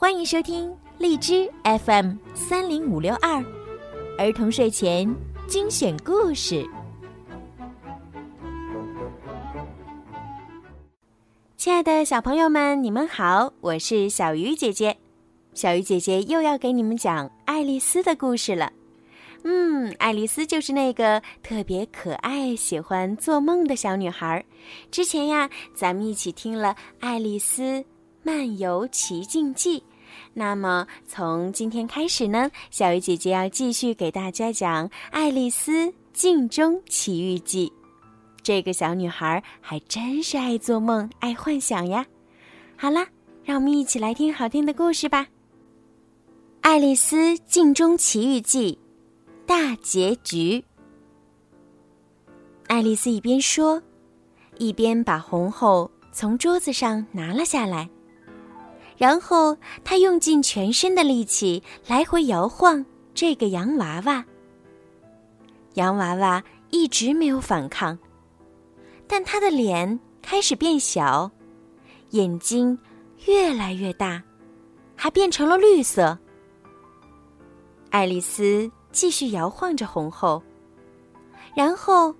欢迎收听荔枝 FM 三零五六二儿童睡前精选故事。亲爱的小朋友们，你们好，我是小鱼姐姐。小鱼姐姐又要给你们讲爱丽丝的故事了。嗯，爱丽丝就是那个特别可爱、喜欢做梦的小女孩。之前呀，咱们一起听了《爱丽丝漫游奇境记》，那么从今天开始呢，小鱼姐姐要继续给大家讲《爱丽丝镜中奇遇记》。这个小女孩还真是爱做梦、爱幻想呀。好啦，让我们一起来听好听的故事吧，《爱丽丝镜中奇遇记》。大结局。爱丽丝一边说，一边把红后从桌子上拿了下来，然后他用尽全身的力气来回摇晃这个洋娃娃。洋娃娃一直没有反抗，但他的脸开始变小，眼睛越来越大，还变成了绿色。爱丽丝。继续摇晃着红后，然后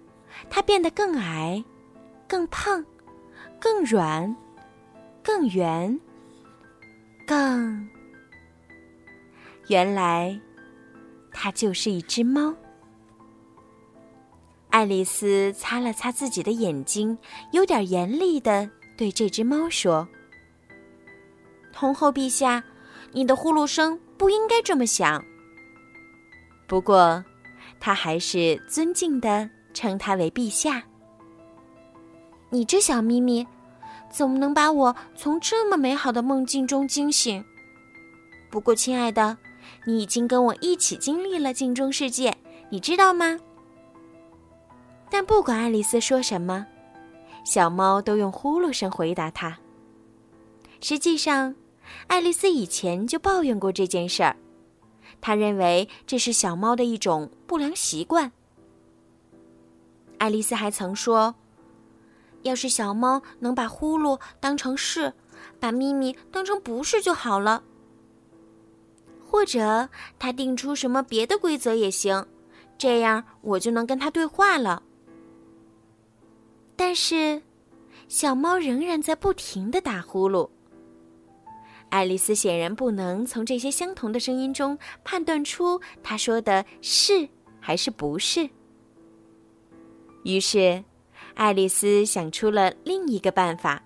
她变得更矮、更胖、更软、更圆、更……原来，它就是一只猫。爱丽丝擦了擦自己的眼睛，有点严厉的对这只猫说：“红后陛下，你的呼噜声不应该这么响。”不过，他还是尊敬的称他为陛下。你这小咪咪，怎么能把我从这么美好的梦境中惊醒？不过，亲爱的，你已经跟我一起经历了镜中世界，你知道吗？但不管爱丽丝说什么，小猫都用呼噜声回答她。实际上，爱丽丝以前就抱怨过这件事儿。她认为这是小猫的一种不良习惯。爱丽丝还曾说：“要是小猫能把呼噜当成是，把咪咪当成不是就好了。或者他定出什么别的规则也行，这样我就能跟他对话了。”但是，小猫仍然在不停的打呼噜。爱丽丝显然不能从这些相同的声音中判断出他说的是还是不是。于是，爱丽丝想出了另一个办法。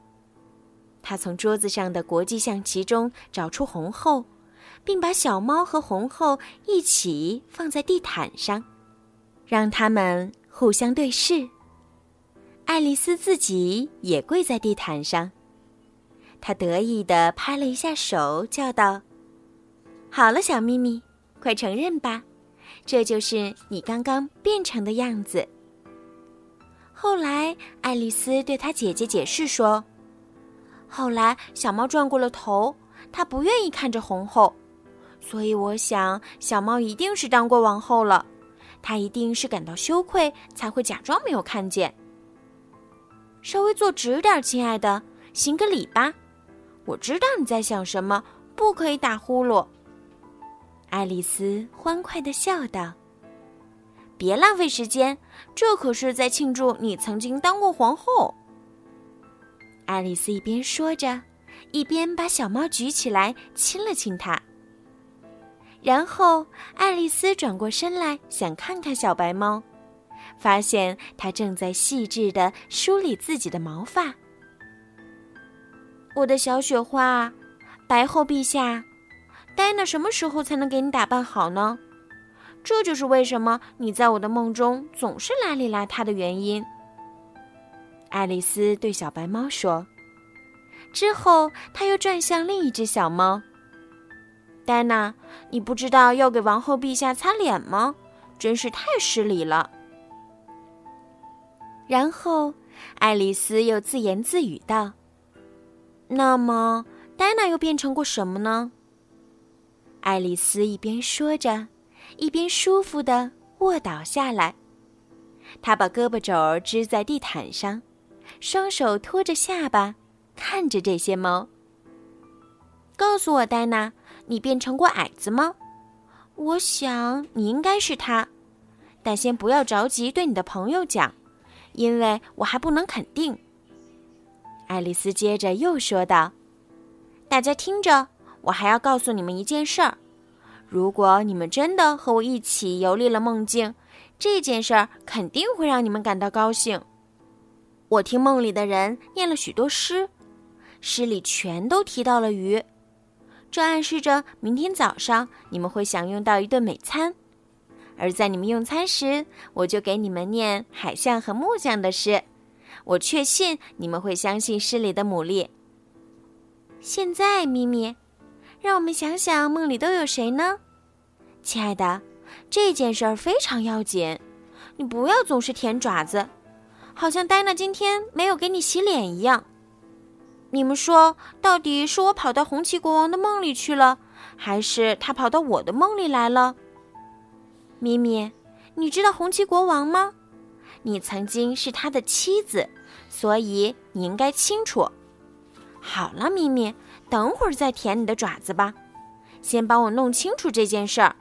她从桌子上的国际象棋中找出红后，并把小猫和红后一起放在地毯上，让他们互相对视。爱丽丝自己也跪在地毯上。她得意地拍了一下手，叫道：“好了，小咪咪，快承认吧，这就是你刚刚变成的样子。”后来，爱丽丝对她姐姐解释说：“后来，小猫转过了头，它不愿意看着红后，所以我想，小猫一定是当过王后了，它一定是感到羞愧，才会假装没有看见。稍微坐直点，亲爱的，行个礼吧。”我知道你在想什么，不可以打呼噜。爱丽丝欢快的笑道：“别浪费时间，这可是在庆祝你曾经当过皇后。”爱丽丝一边说着，一边把小猫举起来亲了亲它。然后，爱丽丝转过身来，想看看小白猫，发现它正在细致的梳理自己的毛发。我的小雪花，白后陛下，戴娜什么时候才能给你打扮好呢？这就是为什么你在我的梦中总是邋里邋遢的原因。爱丽丝对小白猫说。之后，她又转向另一只小猫。戴娜，你不知道要给王后陛下擦脸吗？真是太失礼了。然后，爱丽丝又自言自语道。那么，戴娜又变成过什么呢？爱丽丝一边说着，一边舒服的卧倒下来。他把胳膊肘支在地毯上，双手托着下巴，看着这些猫。告诉我，戴娜，你变成过矮子吗？我想你应该是他，但先不要着急对你的朋友讲，因为我还不能肯定。爱丽丝接着又说道：“大家听着，我还要告诉你们一件事儿。如果你们真的和我一起游历了梦境，这件事儿肯定会让你们感到高兴。我听梦里的人念了许多诗，诗里全都提到了鱼。”这暗示着明天早上你们会享用到一顿美餐，而在你们用餐时，我就给你们念海象和木匠的诗。我确信你们会相信诗里的牡蛎。现在，咪咪，让我们想想梦里都有谁呢？亲爱的，这件事儿非常要紧，你不要总是舔爪子，好像戴娜今天没有给你洗脸一样。你们说，到底是我跑到红旗国王的梦里去了，还是他跑到我的梦里来了？咪咪，你知道红旗国王吗？你曾经是他的妻子，所以你应该清楚。好了，咪咪，等会儿再舔你的爪子吧，先帮我弄清楚这件事儿。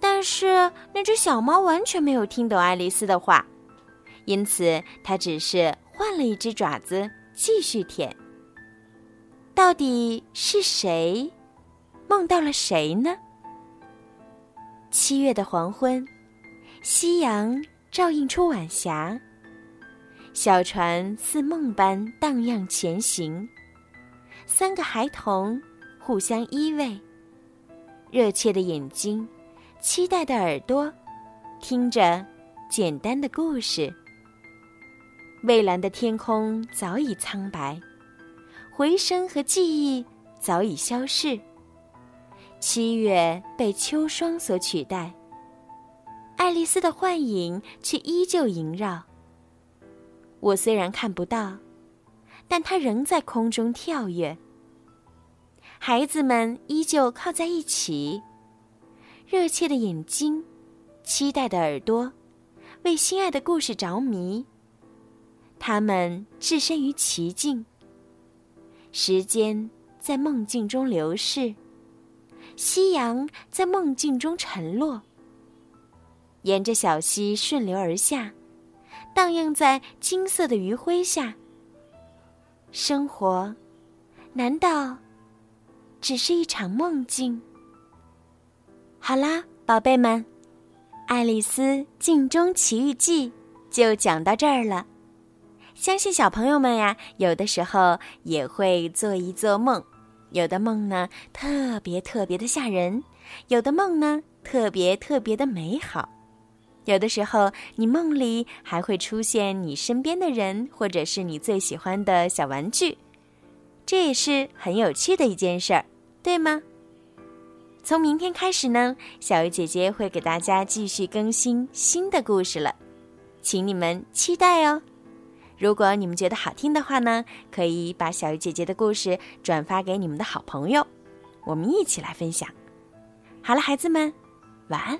但是那只小猫完全没有听懂爱丽丝的话，因此它只是换了一只爪子。继续舔。到底是谁梦到了谁呢？七月的黄昏，夕阳照映出晚霞，小船似梦般荡漾前行。三个孩童互相依偎，热切的眼睛，期待的耳朵，听着简单的故事。蔚蓝的天空早已苍白，回声和记忆早已消逝。七月被秋霜所取代，爱丽丝的幻影却依旧萦绕。我虽然看不到，但它仍在空中跳跃。孩子们依旧靠在一起，热切的眼睛，期待的耳朵，为心爱的故事着迷。他们置身于奇境，时间在梦境中流逝，夕阳在梦境中沉落，沿着小溪顺流而下，荡漾在金色的余晖下。生活，难道只是一场梦境？好啦，宝贝们，《爱丽丝镜中奇遇记》就讲到这儿了。相信小朋友们呀，有的时候也会做一做梦，有的梦呢特别特别的吓人，有的梦呢特别特别的美好，有的时候你梦里还会出现你身边的人，或者是你最喜欢的小玩具，这也是很有趣的一件事儿，对吗？从明天开始呢，小鱼姐姐会给大家继续更新新的故事了，请你们期待哦。如果你们觉得好听的话呢，可以把小鱼姐姐的故事转发给你们的好朋友，我们一起来分享。好了，孩子们，晚安。